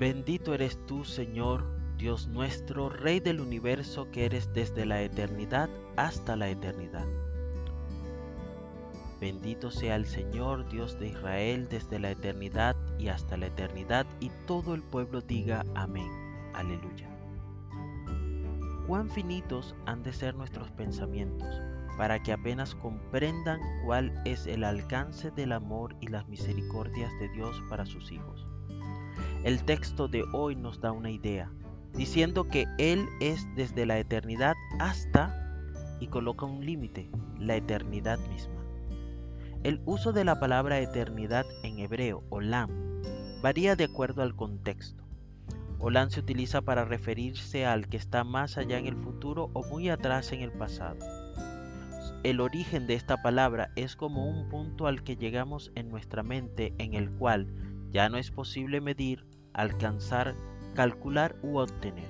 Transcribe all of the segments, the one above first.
Bendito eres tú, Señor, Dios nuestro, Rey del universo, que eres desde la eternidad hasta la eternidad. Bendito sea el Señor, Dios de Israel, desde la eternidad y hasta la eternidad, y todo el pueblo diga amén. Aleluya. Cuán finitos han de ser nuestros pensamientos, para que apenas comprendan cuál es el alcance del amor y las misericordias de Dios para sus hijos. El texto de hoy nos da una idea, diciendo que Él es desde la eternidad hasta y coloca un límite, la eternidad misma. El uso de la palabra eternidad en hebreo, olam, varía de acuerdo al contexto. Olam se utiliza para referirse al que está más allá en el futuro o muy atrás en el pasado. El origen de esta palabra es como un punto al que llegamos en nuestra mente en el cual ya no es posible medir, alcanzar, calcular u obtener.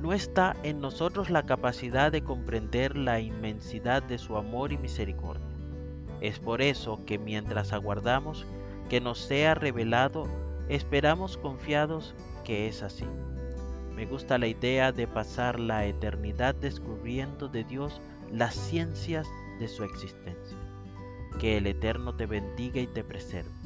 No está en nosotros la capacidad de comprender la inmensidad de su amor y misericordia. Es por eso que mientras aguardamos que nos sea revelado, esperamos confiados que es así. Me gusta la idea de pasar la eternidad descubriendo de Dios las ciencias de su existencia. Que el Eterno te bendiga y te preserve.